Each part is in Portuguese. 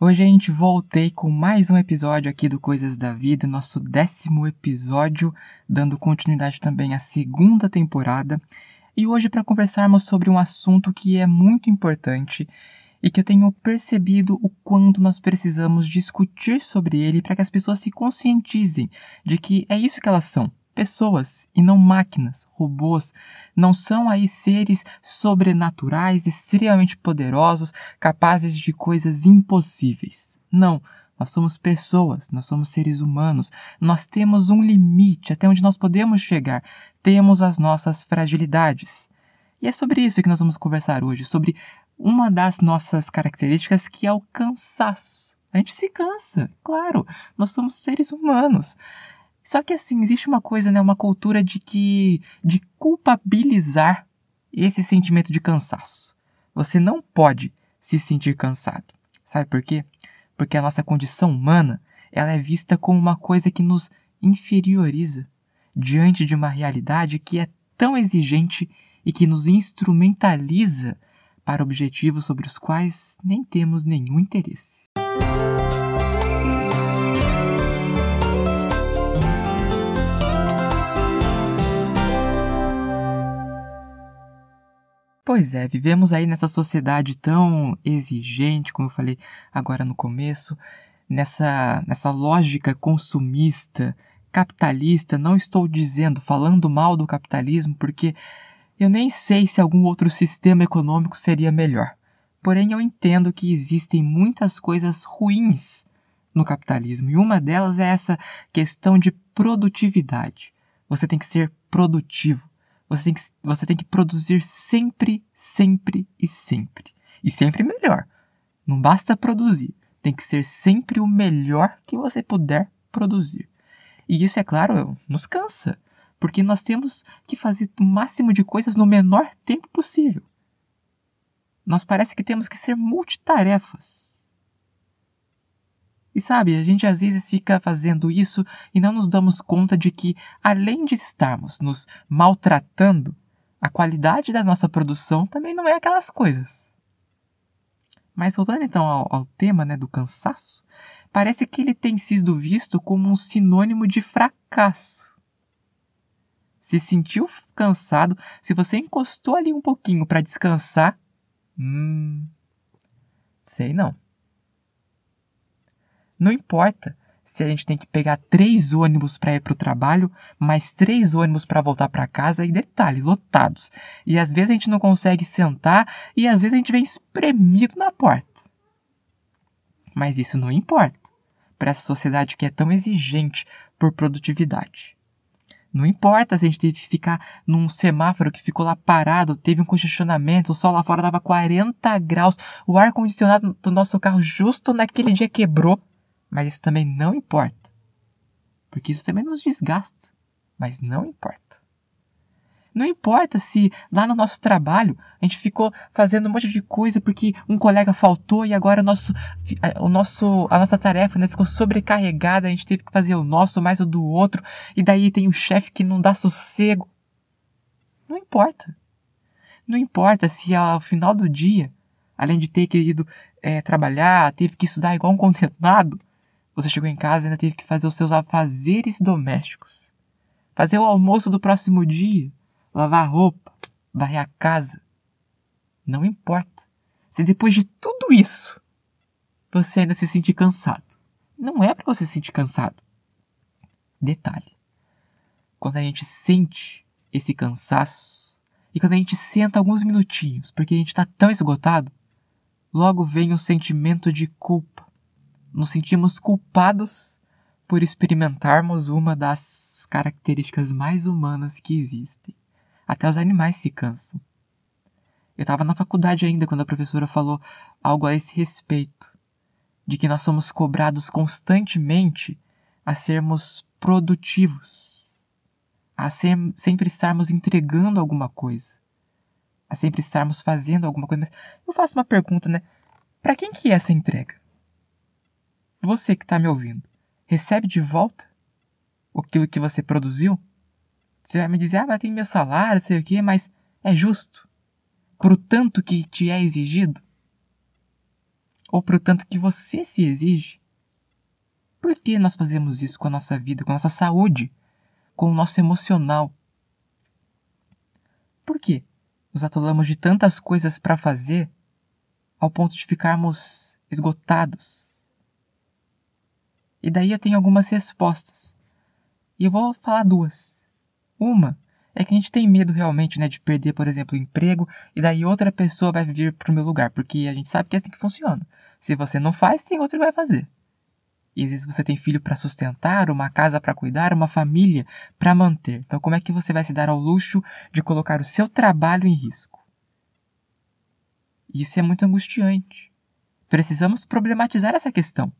Hoje a gente voltei com mais um episódio aqui do Coisas da Vida, nosso décimo episódio, dando continuidade também à segunda temporada. E hoje para conversarmos sobre um assunto que é muito importante e que eu tenho percebido o quanto nós precisamos discutir sobre ele para que as pessoas se conscientizem de que é isso que elas são, pessoas e não máquinas, robôs. Não são aí seres sobrenaturais, extremamente poderosos, capazes de coisas impossíveis. Não, nós somos pessoas, nós somos seres humanos, nós temos um limite até onde nós podemos chegar, temos as nossas fragilidades. E é sobre isso que nós vamos conversar hoje, sobre uma das nossas características que é o cansaço. A gente se cansa, claro, nós somos seres humanos. Só que assim, existe uma coisa, né, uma cultura de que de culpabilizar esse sentimento de cansaço. Você não pode se sentir cansado. Sabe por quê? Porque a nossa condição humana, ela é vista como uma coisa que nos inferioriza diante de uma realidade que é tão exigente e que nos instrumentaliza para objetivos sobre os quais nem temos nenhum interesse. Pois é, vivemos aí nessa sociedade tão exigente, como eu falei agora no começo, nessa, nessa lógica consumista, capitalista. Não estou dizendo, falando mal do capitalismo, porque eu nem sei se algum outro sistema econômico seria melhor. Porém, eu entendo que existem muitas coisas ruins no capitalismo, e uma delas é essa questão de produtividade. Você tem que ser produtivo. Você tem que, você tem que produzir sempre, sempre e sempre. E sempre melhor. Não basta produzir, tem que ser sempre o melhor que você puder produzir. E isso, é claro, nos cansa, porque nós temos que fazer o máximo de coisas no menor tempo possível. Nós parece que temos que ser multitarefas. E sabe, a gente às vezes fica fazendo isso e não nos damos conta de que, além de estarmos nos maltratando, a qualidade da nossa produção também não é aquelas coisas. Mas voltando então ao, ao tema né, do cansaço, parece que ele tem sido visto como um sinônimo de fracasso. Se sentiu cansado, se você encostou ali um pouquinho para descansar, hum, sei não. Não importa se a gente tem que pegar três ônibus para ir para o trabalho, mais três ônibus para voltar para casa e detalhe, lotados. E às vezes a gente não consegue sentar e às vezes a gente vem espremido na porta. Mas isso não importa para essa sociedade que é tão exigente por produtividade. Não importa se a gente teve que ficar num semáforo que ficou lá parado, teve um congestionamento, o sol lá fora dava 40 graus, o ar-condicionado do nosso carro justo naquele dia quebrou mas isso também não importa. Porque isso também nos desgasta. Mas não importa. Não importa se lá no nosso trabalho a gente ficou fazendo um monte de coisa porque um colega faltou e agora o nosso, o nosso, a nossa tarefa né, ficou sobrecarregada, a gente teve que fazer o nosso mais o do outro, e daí tem o chefe que não dá sossego. Não importa. Não importa se ao final do dia, além de ter querido é, trabalhar, teve que estudar igual um condenado, você chegou em casa e ainda teve que fazer os seus afazeres domésticos. Fazer o almoço do próximo dia. Lavar roupa. Varrer a casa. Não importa. Se depois de tudo isso você ainda se sentir cansado. Não é para você se sentir cansado. Detalhe. Quando a gente sente esse cansaço e quando a gente senta alguns minutinhos porque a gente está tão esgotado, logo vem o sentimento de culpa nos sentimos culpados por experimentarmos uma das características mais humanas que existem. Até os animais se cansam. Eu estava na faculdade ainda quando a professora falou algo a esse respeito, de que nós somos cobrados constantemente a sermos produtivos, a ser, sempre estarmos entregando alguma coisa, a sempre estarmos fazendo alguma coisa. Mas eu faço uma pergunta, né? Para quem que é essa entrega? Você que está me ouvindo, recebe de volta aquilo que você produziu? Você vai me dizer, ah, mas tem meu salário, sei o quê, mas é justo? Por o tanto que te é exigido? ou para o tanto que você se exige? Por que nós fazemos isso com a nossa vida, com a nossa saúde, com o nosso emocional? Por quê? Nos atolamos de tantas coisas para fazer ao ponto de ficarmos esgotados. E daí eu tenho algumas respostas. E eu vou falar duas. Uma é que a gente tem medo realmente né, de perder, por exemplo, o emprego e daí outra pessoa vai vir para o meu lugar, porque a gente sabe que é assim que funciona. Se você não faz, tem outro que vai fazer. E às vezes você tem filho para sustentar, uma casa para cuidar, uma família para manter. Então, como é que você vai se dar ao luxo de colocar o seu trabalho em risco? Isso é muito angustiante. Precisamos problematizar essa questão.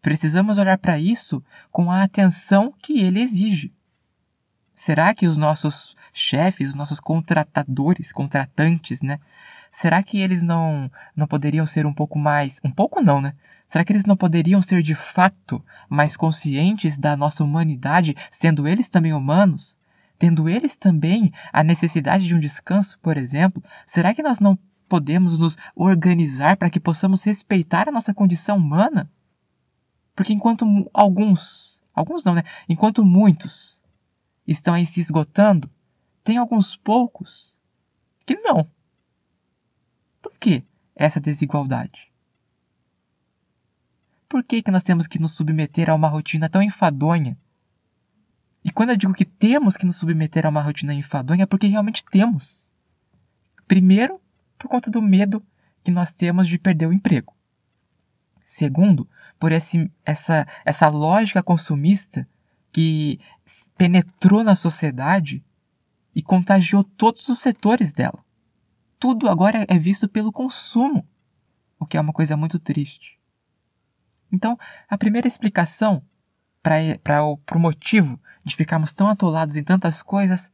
Precisamos olhar para isso com a atenção que ele exige. Será que os nossos chefes, os nossos contratadores, contratantes, né? Será que eles não não poderiam ser um pouco mais, um pouco não, né? Será que eles não poderiam ser de fato mais conscientes da nossa humanidade, sendo eles também humanos? Tendo eles também a necessidade de um descanso, por exemplo? Será que nós não podemos nos organizar para que possamos respeitar a nossa condição humana? Porque enquanto alguns, alguns não, né? Enquanto muitos estão aí se esgotando, tem alguns poucos que não. Por que essa desigualdade? Por que, que nós temos que nos submeter a uma rotina tão enfadonha? E quando eu digo que temos que nos submeter a uma rotina enfadonha, é porque realmente temos. Primeiro, por conta do medo que nós temos de perder o emprego. Segundo, por esse, essa, essa lógica consumista que penetrou na sociedade e contagiou todos os setores dela. Tudo agora é visto pelo consumo, o que é uma coisa muito triste. Então, a primeira explicação para o motivo de ficarmos tão atolados em tantas coisas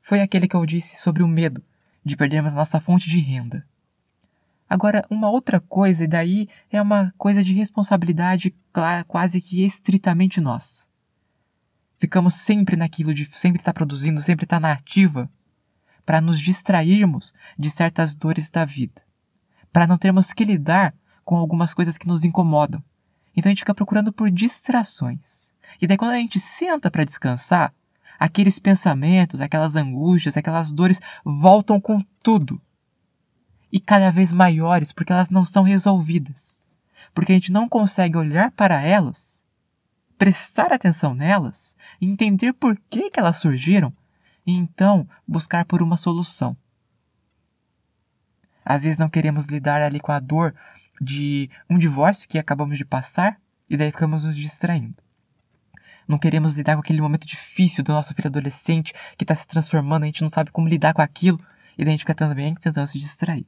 foi aquele que eu disse sobre o medo de perdermos nossa fonte de renda. Agora, uma outra coisa, e daí é uma coisa de responsabilidade quase que estritamente nossa ficamos sempre naquilo de sempre estar produzindo, sempre estar na ativa, para nos distrairmos de certas dores da vida, para não termos que lidar com algumas coisas que nos incomodam. Então a gente fica procurando por distrações. E daí quando a gente senta para descansar, aqueles pensamentos, aquelas angústias, aquelas dores voltam com tudo. E cada vez maiores, porque elas não são resolvidas. Porque a gente não consegue olhar para elas prestar atenção nelas, entender por que, que elas surgiram e então buscar por uma solução. Às vezes não queremos lidar ali com a dor de um divórcio que acabamos de passar e daí ficamos nos distraindo. Não queremos lidar com aquele momento difícil do nosso filho adolescente que está se transformando, a gente não sabe como lidar com aquilo e daí a gente fica também tentando se distrair.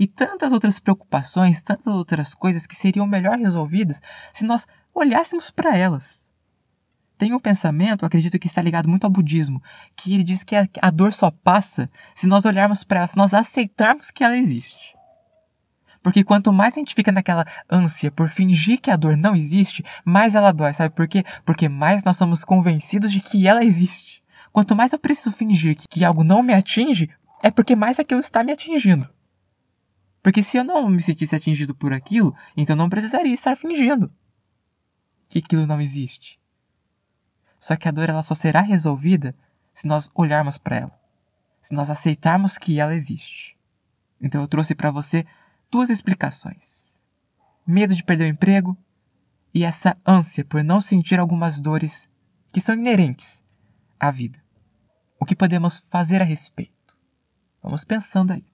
E tantas outras preocupações, tantas outras coisas que seriam melhor resolvidas se nós olhássemos para elas. Tem um pensamento, acredito que está ligado muito ao budismo, que ele diz que a, dor só passa se nós olharmos para ela, se nós aceitarmos que ela existe. Porque quanto mais a gente fica naquela ânsia por fingir que a dor não existe, mais ela dói. Sabe por quê? Porque mais nós somos convencidos de que ela existe. Quanto mais eu preciso fingir que, que algo não me atinge, é porque mais aquilo está me atingindo. Porque se eu não me sentisse atingido por aquilo, então não precisaria estar fingindo que aquilo não existe. Só que a dor ela só será resolvida se nós olharmos para ela, se nós aceitarmos que ela existe. Então eu trouxe para você duas explicações: medo de perder o emprego e essa ânsia por não sentir algumas dores que são inerentes à vida. O que podemos fazer a respeito? Vamos pensando aí.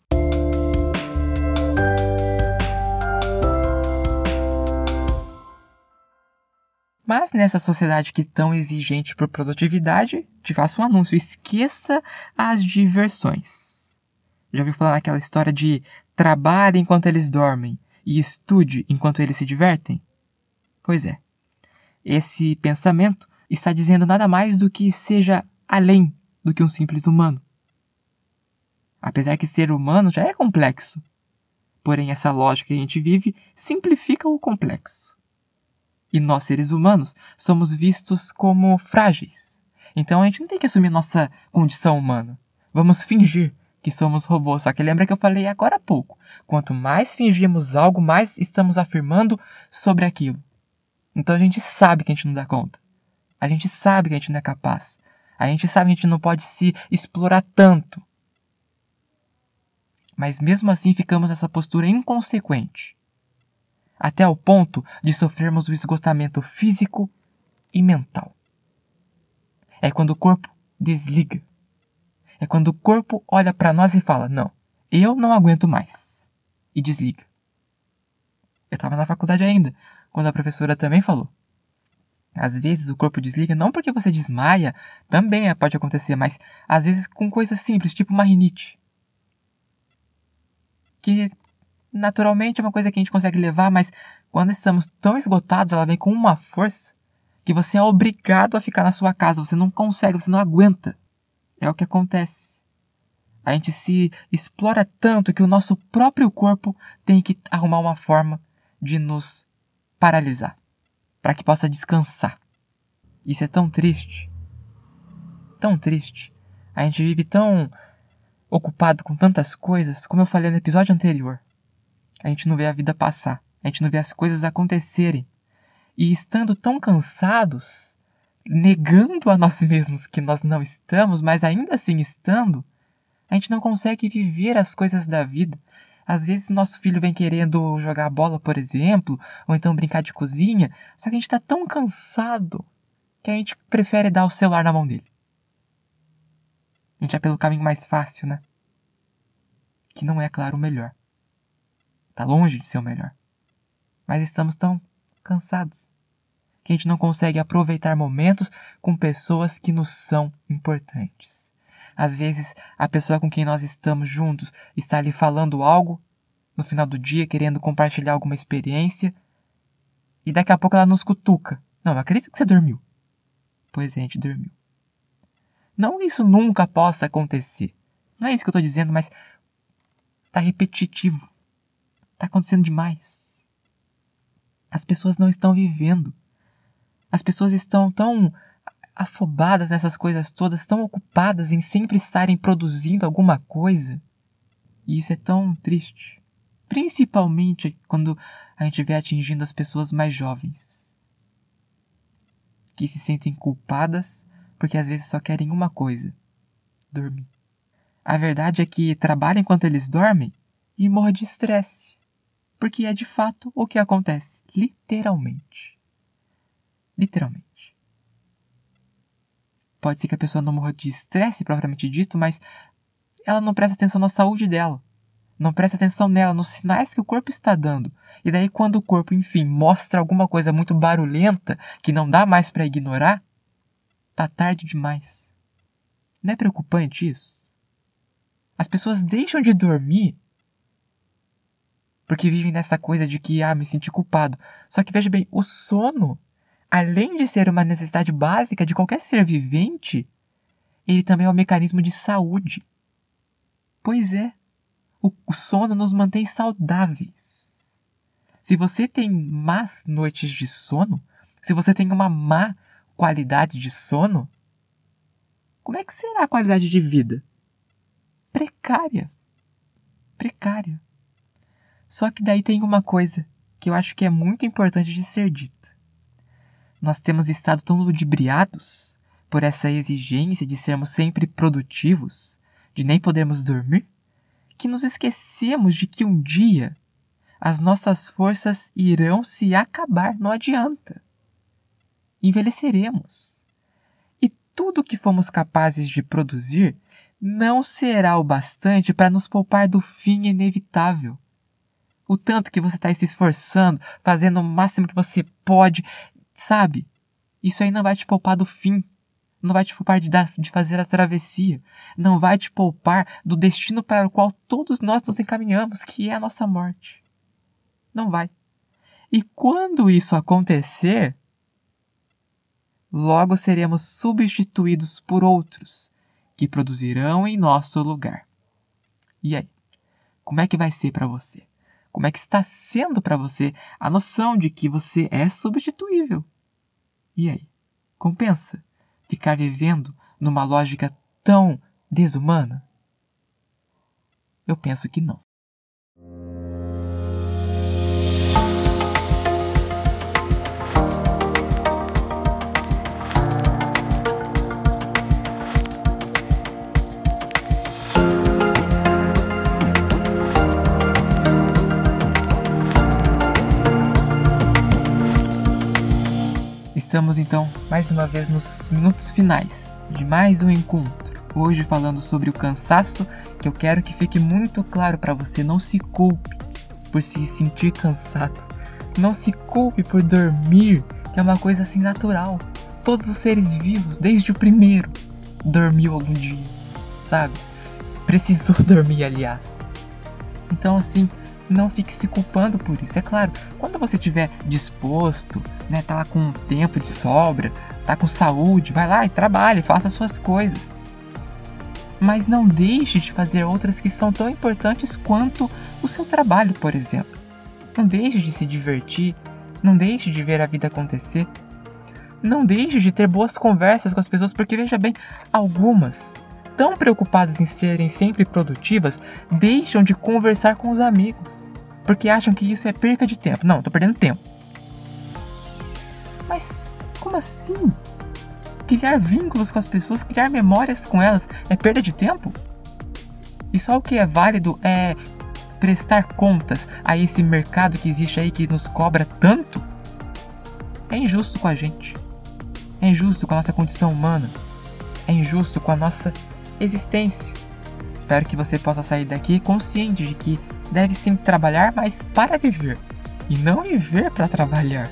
Mas nessa sociedade que tão exigente por produtividade, te faço um anúncio: esqueça as diversões. Já ouviu falar naquela história de trabalhe enquanto eles dormem e estude enquanto eles se divertem? Pois é. Esse pensamento está dizendo nada mais do que seja além do que um simples humano. Apesar que ser humano já é complexo. Porém, essa lógica que a gente vive simplifica o complexo. E nós, seres humanos, somos vistos como frágeis. Então a gente não tem que assumir nossa condição humana. Vamos fingir que somos robôs. Só que lembra que eu falei agora há pouco: quanto mais fingimos algo, mais estamos afirmando sobre aquilo. Então a gente sabe que a gente não dá conta. A gente sabe que a gente não é capaz. A gente sabe que a gente não pode se explorar tanto. Mas mesmo assim ficamos nessa postura inconsequente. Até o ponto de sofrermos o esgotamento físico e mental. É quando o corpo desliga. É quando o corpo olha para nós e fala: Não, eu não aguento mais. E desliga. Eu estava na faculdade ainda, quando a professora também falou. Às vezes o corpo desliga não porque você desmaia, também pode acontecer, mas às vezes com coisas simples, tipo uma rinite. Que naturalmente é uma coisa que a gente consegue levar, mas quando estamos tão esgotados, ela vem com uma força que você é obrigado a ficar na sua casa, você não consegue, você não aguenta. É o que acontece. A gente se explora tanto que o nosso próprio corpo tem que arrumar uma forma de nos paralisar para que possa descansar. Isso é tão triste. Tão triste. A gente vive tão ocupado com tantas coisas, como eu falei no episódio anterior. A gente não vê a vida passar, a gente não vê as coisas acontecerem. E estando tão cansados, negando a nós mesmos que nós não estamos, mas ainda assim estando, a gente não consegue viver as coisas da vida. Às vezes nosso filho vem querendo jogar bola, por exemplo, ou então brincar de cozinha, só que a gente está tão cansado que a gente prefere dar o celular na mão dele. A gente é pelo caminho mais fácil, né? Que não é, claro, o melhor. Tá longe de ser o melhor. Mas estamos tão cansados que a gente não consegue aproveitar momentos com pessoas que nos são importantes. Às vezes, a pessoa com quem nós estamos juntos está ali falando algo no final do dia, querendo compartilhar alguma experiência, e daqui a pouco ela nos cutuca. Não, não acredito que você dormiu. Pois é, a gente dormiu. Não isso nunca possa acontecer. Não é isso que eu estou dizendo, mas está repetitivo. Está acontecendo demais. As pessoas não estão vivendo. As pessoas estão tão afobadas nessas coisas todas, tão ocupadas em sempre estarem produzindo alguma coisa. E isso é tão triste. Principalmente quando a gente vê atingindo as pessoas mais jovens. Que se sentem culpadas porque às vezes só querem uma coisa: dormir. A verdade é que trabalham enquanto eles dormem e morrem de estresse. Porque é de fato o que acontece, literalmente. Literalmente. Pode ser que a pessoa não morra de estresse propriamente dito, mas ela não presta atenção na saúde dela. Não presta atenção nela, nos sinais que o corpo está dando. E daí, quando o corpo, enfim, mostra alguma coisa muito barulhenta que não dá mais para ignorar, tá tarde demais. Não é preocupante isso? As pessoas deixam de dormir porque vivem nessa coisa de que, ah, me senti culpado. Só que veja bem, o sono além de ser uma necessidade básica de qualquer ser vivente, ele também é um mecanismo de saúde. Pois é, o, sono nos mantém saudáveis. Se você tem más noites de sono, se você tem uma má qualidade de sono, como é que será a qualidade de vida? Precária. Precária. Só que daí tem uma coisa que eu acho que é muito importante de ser dita nós temos estado tão ludibriados por essa exigência de sermos sempre produtivos, de nem podermos dormir, que nos esquecemos de que um dia as nossas forças irão se acabar, não adianta. Envelheceremos. E tudo que fomos capazes de produzir não será o bastante para nos poupar do fim inevitável. O tanto que você está se esforçando, fazendo o máximo que você pode, Sabe? Isso aí não vai te poupar do fim. Não vai te poupar de, dar, de fazer a travessia. Não vai te poupar do destino para o qual todos nós nos encaminhamos, que é a nossa morte. Não vai. E quando isso acontecer, logo seremos substituídos por outros que produzirão em nosso lugar. E aí? Como é que vai ser para você? Como é que está sendo para você a noção de que você é substituível? E aí? Compensa ficar vivendo numa lógica tão desumana? Eu penso que não. Estamos então mais uma vez nos minutos finais de mais um encontro. Hoje falando sobre o cansaço, que eu quero que fique muito claro para você, não se culpe por se sentir cansado. Não se culpe por dormir, que é uma coisa assim natural. Todos os seres vivos, desde o primeiro, dormiu algum dia, sabe? Precisou dormir, aliás. Então assim, não fique se culpando por isso. É claro, quando você estiver disposto, né, tá lá com tempo de sobra, tá com saúde, vai lá e trabalhe, faça suas coisas. Mas não deixe de fazer outras que são tão importantes quanto o seu trabalho, por exemplo. Não deixe de se divertir, não deixe de ver a vida acontecer. Não deixe de ter boas conversas com as pessoas, porque veja bem, algumas tão preocupadas em serem sempre produtivas, deixam de conversar com os amigos, porque acham que isso é perca de tempo. Não, tô perdendo tempo. Mas como assim? Criar vínculos com as pessoas, criar memórias com elas é perda de tempo? E só o que é válido é prestar contas a esse mercado que existe aí que nos cobra tanto? É injusto com a gente. É injusto com a nossa condição humana. É injusto com a nossa existência. Espero que você possa sair daqui consciente de que deve sim trabalhar, mas para viver, e não viver para trabalhar.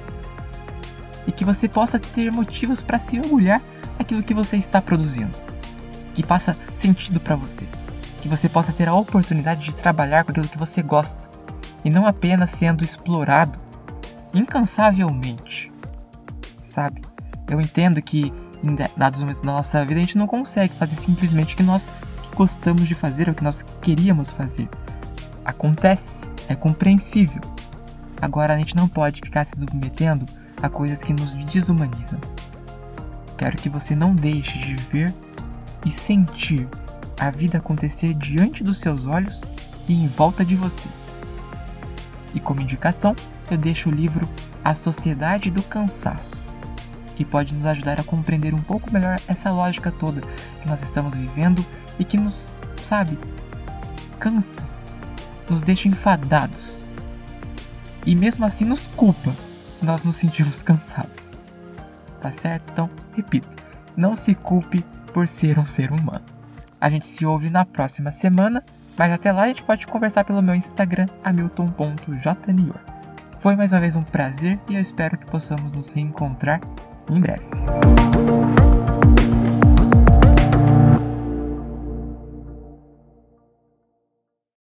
E que você possa ter motivos para se orgulhar daquilo que você está produzindo, que faça sentido para você, que você possa ter a oportunidade de trabalhar com aquilo que você gosta, e não apenas sendo explorado incansavelmente. Sabe? Eu entendo que em dados momentos da nossa vida, a gente não consegue fazer simplesmente o que nós gostamos de fazer, o que nós queríamos fazer. Acontece, é compreensível. Agora a gente não pode ficar se submetendo a coisas que nos desumanizam. Quero que você não deixe de ver e sentir a vida acontecer diante dos seus olhos e em volta de você. E como indicação, eu deixo o livro A Sociedade do Cansaço que pode nos ajudar a compreender um pouco melhor essa lógica toda que nós estamos vivendo e que nos, sabe, cansa, nos deixa enfadados. E mesmo assim nos culpa se nós nos sentirmos cansados. Tá certo? Então, repito, não se culpe por ser um ser humano. A gente se ouve na próxima semana, mas até lá a gente pode conversar pelo meu Instagram, hamilton.jnior. Foi mais uma vez um prazer e eu espero que possamos nos reencontrar em breve.